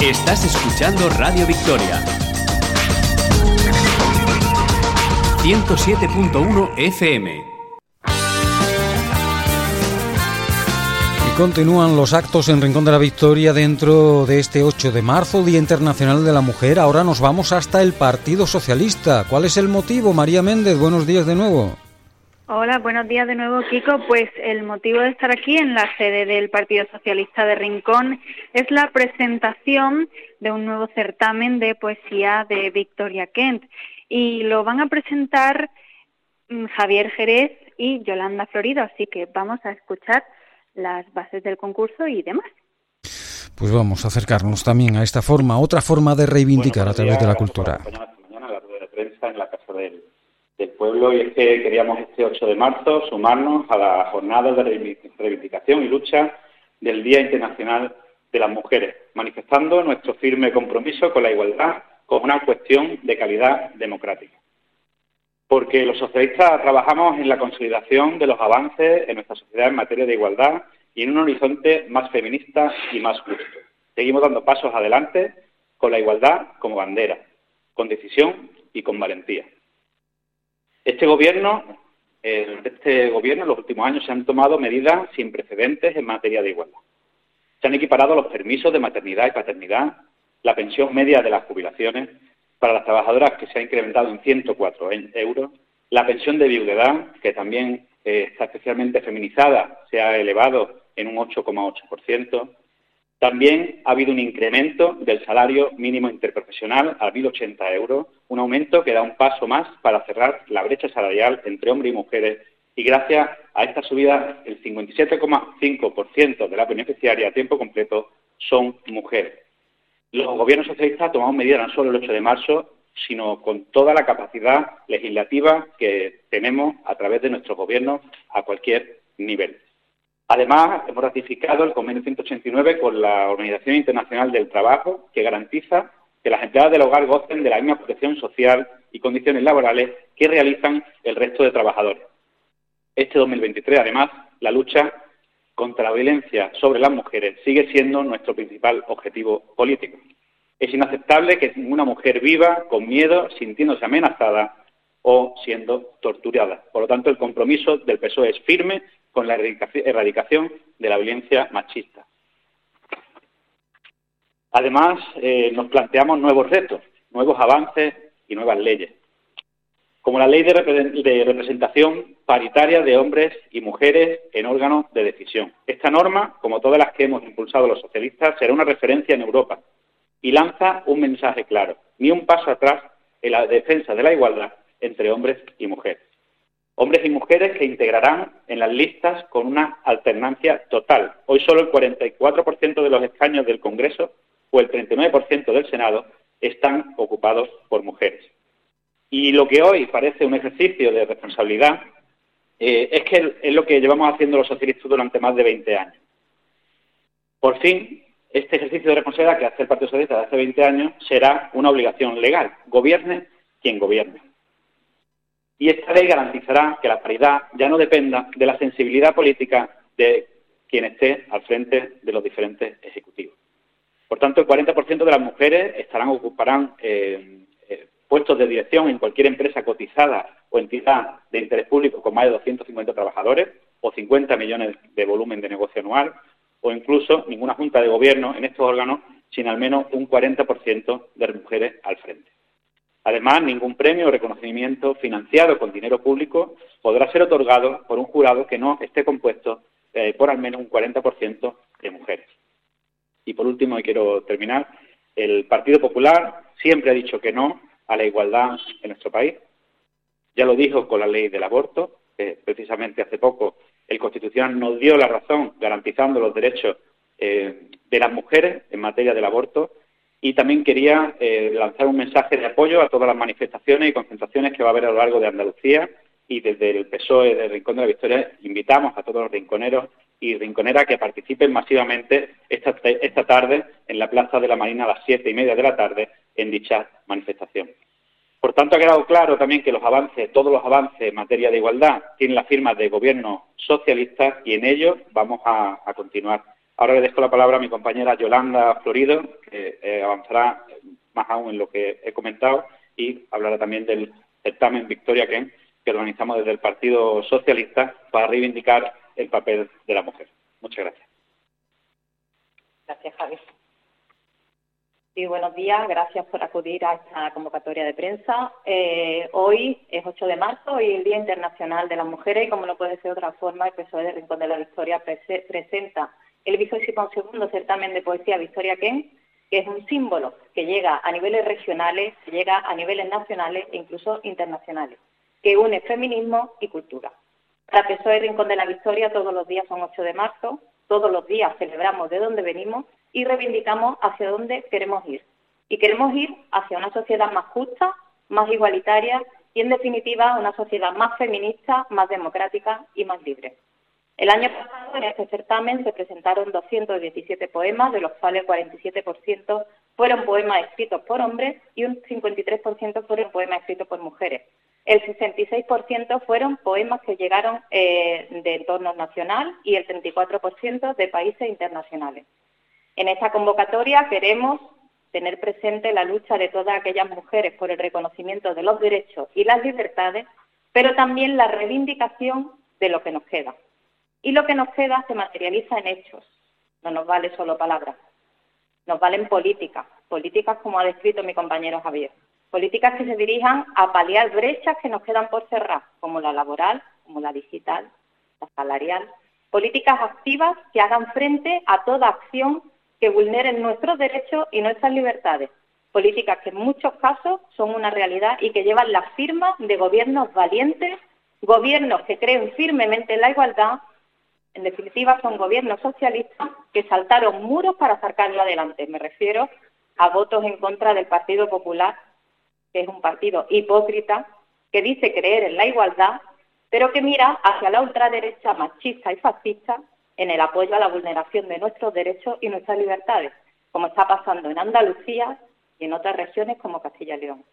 Estás escuchando Radio Victoria. 107.1 FM. Y continúan los actos en Rincón de la Victoria dentro de este 8 de marzo, Día Internacional de la Mujer. Ahora nos vamos hasta el Partido Socialista. ¿Cuál es el motivo? María Méndez, buenos días de nuevo. Hola, buenos días de nuevo, Kiko. Pues el motivo de estar aquí en la sede del Partido Socialista de Rincón es la presentación de un nuevo certamen de poesía de Victoria Kent. Y lo van a presentar mm, Javier Jerez y Yolanda Florido. Así que vamos a escuchar las bases del concurso y demás. Pues vamos a acercarnos también a esta forma, otra forma de reivindicar a través de la cultura. Mañana la rueda de prensa en la Casa del del pueblo y es que queríamos este 8 de marzo sumarnos a la jornada de reivindicación y lucha del Día Internacional de las Mujeres, manifestando nuestro firme compromiso con la igualdad como una cuestión de calidad democrática. Porque los socialistas trabajamos en la consolidación de los avances en nuestra sociedad en materia de igualdad y en un horizonte más feminista y más justo. Seguimos dando pasos adelante con la igualdad como bandera, con decisión y con valentía. Este gobierno, este gobierno en los últimos años se han tomado medidas sin precedentes en materia de igualdad. Se han equiparado los permisos de maternidad y paternidad, la pensión media de las jubilaciones para las trabajadoras que se ha incrementado en 104 euros, la pensión de viudedad, que también eh, está especialmente feminizada, se ha elevado en un 8,8%, también ha habido un incremento del salario mínimo interprofesional a 1.080 euros, un aumento que da un paso más para cerrar la brecha salarial entre hombres y mujeres y gracias a esta subida el 57,5% de la beneficiaria a tiempo completo son mujeres. Los gobiernos socialistas tomado medidas no solo el 8 de marzo, sino con toda la capacidad legislativa que tenemos a través de nuestros gobiernos a cualquier nivel. Además, hemos ratificado el convenio 189 con la Organización Internacional del Trabajo, que garantiza que las empleadas del hogar gocen de la misma protección social y condiciones laborales que realizan el resto de trabajadores. Este 2023, además, la lucha contra la violencia sobre las mujeres sigue siendo nuestro principal objetivo político. Es inaceptable que ninguna mujer viva con miedo, sintiéndose amenazada o siendo torturada. Por lo tanto, el compromiso del PSOE es firme con la erradicación de la violencia machista. Además, eh, nos planteamos nuevos retos, nuevos avances y nuevas leyes, como la ley de, representación paritaria de hombres y mujeres en órganos de decisión. Esta norma, como todas las que hemos impulsado los socialistas, será una referencia en Europa y lanza un mensaje claro, ni un paso atrás en la defensa de la igualdad entre hombres y mujeres hombres y mujeres que integrarán en las listas con una alternancia total. Hoy solo el 44% de los escaños del Congreso o el 39% del Senado están ocupados por mujeres. Y lo que hoy parece un ejercicio de responsabilidad eh, es que es lo que llevamos haciendo los socialistas durante más de 20 años. Por fin, este ejercicio de responsabilidad que hace el Partido Socialista de hace 20 años será una obligación legal. Gobierne quien gobierne y esta ley garantizará que la paridad ya no dependa de la sensibilidad política de quien esté al frente de los diferentes ejecutivos. Por tanto, el 40% de las mujeres ocuparán eh, eh, puestos de dirección en cualquier empresa cotizada o entidad de interés público con más de 250 trabajadores o 50 millones de volumen de negocio anual o incluso ninguna junta de gobierno en estos órganos sin al menos un 40% de mujeres al frente. Además, ningún premio o reconocimiento financiado con dinero público podrá ser otorgado por un jurado que no esté compuesto eh, por al menos un 40% de mujeres. Y por último, y quiero terminar, el Partido Popular siempre ha dicho que no a la igualdad en nuestro país. Ya lo dijo con la ley del aborto, precisamente hace poco el Constitucional nos dio la razón garantizando los derechos eh, de las mujeres en materia del aborto y también quería eh, lanzar un mensaje de apoyo a todas las manifestaciones y concentraciones que va a haber a lo largo de Andalucía y desde el PSOE del Rincón de la Victoria invitamos a todos los rinconeros y rinconeras que participen masivamente esta, esta tarde en la Plaza de la Marina a las siete y media de la tarde en dicha manifestación. Por tanto, ha quedado claro también que los avances, todos los avances en materia de igualdad tienen la firma de gobierno socialista y en ello vamos a continuar. Ahora le dejo la palabra a mi compañera Yolanda Florido, que eh, avanzará más aún en lo que he comentado y hablará también del certamen Victoria Ken que organizamos desde el Partido Socialista para reivindicar el papel de la mujer. Muchas gracias. Gracias, Javi. Sí, buenos días. Gracias por acudir a esta convocatoria de prensa. Eh, hoy es 8 de marzo y el Día Internacional de las Mujeres y como no puede ser de otra forma, el PSOE de Rincón de la Victoria presenta el segundo certamen de poesía Victoria Ken, que es un símbolo que llega a niveles regionales, que llega a niveles nacionales e incluso internacionales, que une feminismo y cultura. Para PSOE Rincón de la Victoria todos los días son 8 de marzo, todos los días celebramos de dónde venimos y reivindicamos hacia dónde queremos ir. Y queremos ir hacia una sociedad más justa, más igualitaria y, en definitiva, una sociedad más feminista, más democrática y más libre. El año pasado en este certamen se presentaron 217 poemas, de los cuales 47% fueron poemas escritos por hombres y un 53% fueron poemas escritos por mujeres. El 66% fueron poemas que llegaron eh, de entorno nacional y el 34% de países internacionales. En esta convocatoria queremos tener presente la lucha de todas aquellas mujeres por el reconocimiento de los derechos y las libertades, pero también la reivindicación de lo que nos queda. Y lo que nos queda se materializa en hechos, no nos vale solo palabras, nos valen políticas, políticas como ha descrito mi compañero Javier, políticas que se dirijan a paliar brechas que nos quedan por cerrar, como la laboral, como la digital, la salarial, políticas activas que hagan frente a toda acción que vulneren nuestros derechos y nuestras libertades, políticas que en muchos casos son una realidad y que llevan la firma de gobiernos valientes, gobiernos que creen firmemente en la igualdad en definitiva, son gobiernos socialistas que saltaron muros para sacarlo adelante. Me refiero a votos en contra del Partido Popular, que es un partido hipócrita, que dice creer en la igualdad, pero que mira hacia la ultraderecha machista y fascista en el apoyo a la vulneración de nuestros derechos y nuestras libertades, como está pasando en Andalucía y en otras regiones como Castilla y León.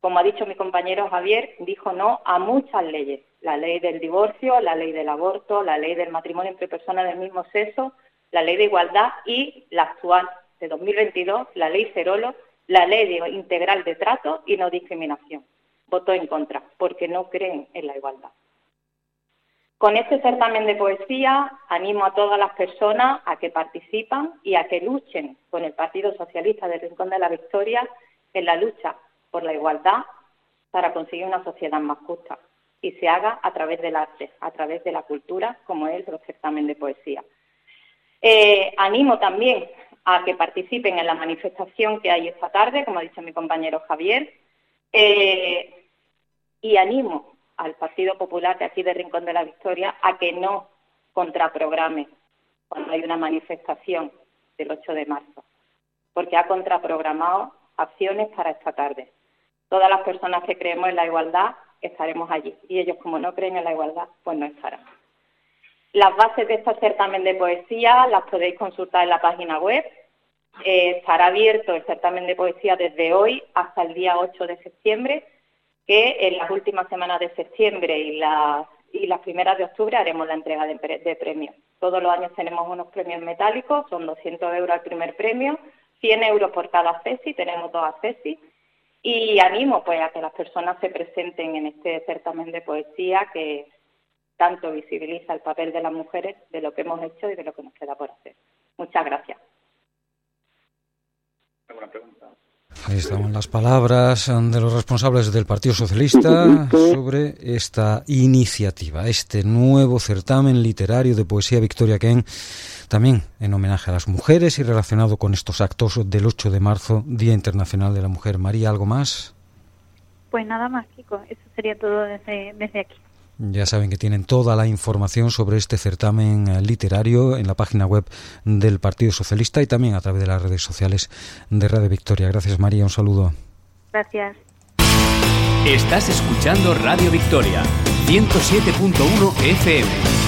Como ha dicho mi compañero Javier, dijo no a muchas leyes, la ley del divorcio, la ley del aborto, la ley del matrimonio entre personas del mismo sexo, la ley de igualdad y la actual de 2022, la ley Cerolo, la ley integral de trato y no discriminación. Votó en contra, porque no creen en la igualdad. Con este certamen de poesía animo a todas las personas a que participan y a que luchen con el Partido Socialista del Rincón de la Victoria en la lucha por la igualdad para conseguir una sociedad más justa y se haga a través del arte, a través de la cultura, como es el certamen de poesía. Eh, animo también a que participen en la manifestación que hay esta tarde, como ha dicho mi compañero Javier, eh, y animo al Partido Popular de aquí de Rincón de la Victoria a que no contraprograme cuando hay una manifestación del 8 de marzo, porque ha contraprogramado acciones para esta tarde. Todas las personas que creemos en la igualdad estaremos allí. Y ellos, como no creen en la igualdad, pues no estarán. Las bases de este certamen de poesía las podéis consultar en la página web. Eh, estará abierto el certamen de poesía desde hoy hasta el día 8 de septiembre, que en las últimas semanas de septiembre y las, primeras de octubre haremos la entrega de, de premios. Todos los años tenemos unos premios metálicos, son 200 euros el primer premio, 100 euros por cada CESI, tenemos dos CESI, y animo pues a que las personas se presenten en este certamen de poesía que tanto visibiliza el papel de las mujeres, de lo que hemos hecho y de lo que nos queda por hacer. Muchas gracias. Ahí estaban las palabras de los responsables del Partido Socialista sobre esta iniciativa, este nuevo certamen literario de poesía Victoria Ken también en homenaje a las mujeres y relacionado con estos actos del 8 de marzo, Día Internacional de la Mujer. María, ¿algo más? Pues nada más, Kiko. Eso sería todo desde, desde aquí. Ya saben que tienen toda la información sobre este certamen eh, literario en la página web del Partido Socialista y también a través de las redes sociales de Radio Victoria. Gracias María, un saludo. Gracias. Estás escuchando Radio Victoria, 107.1 FM.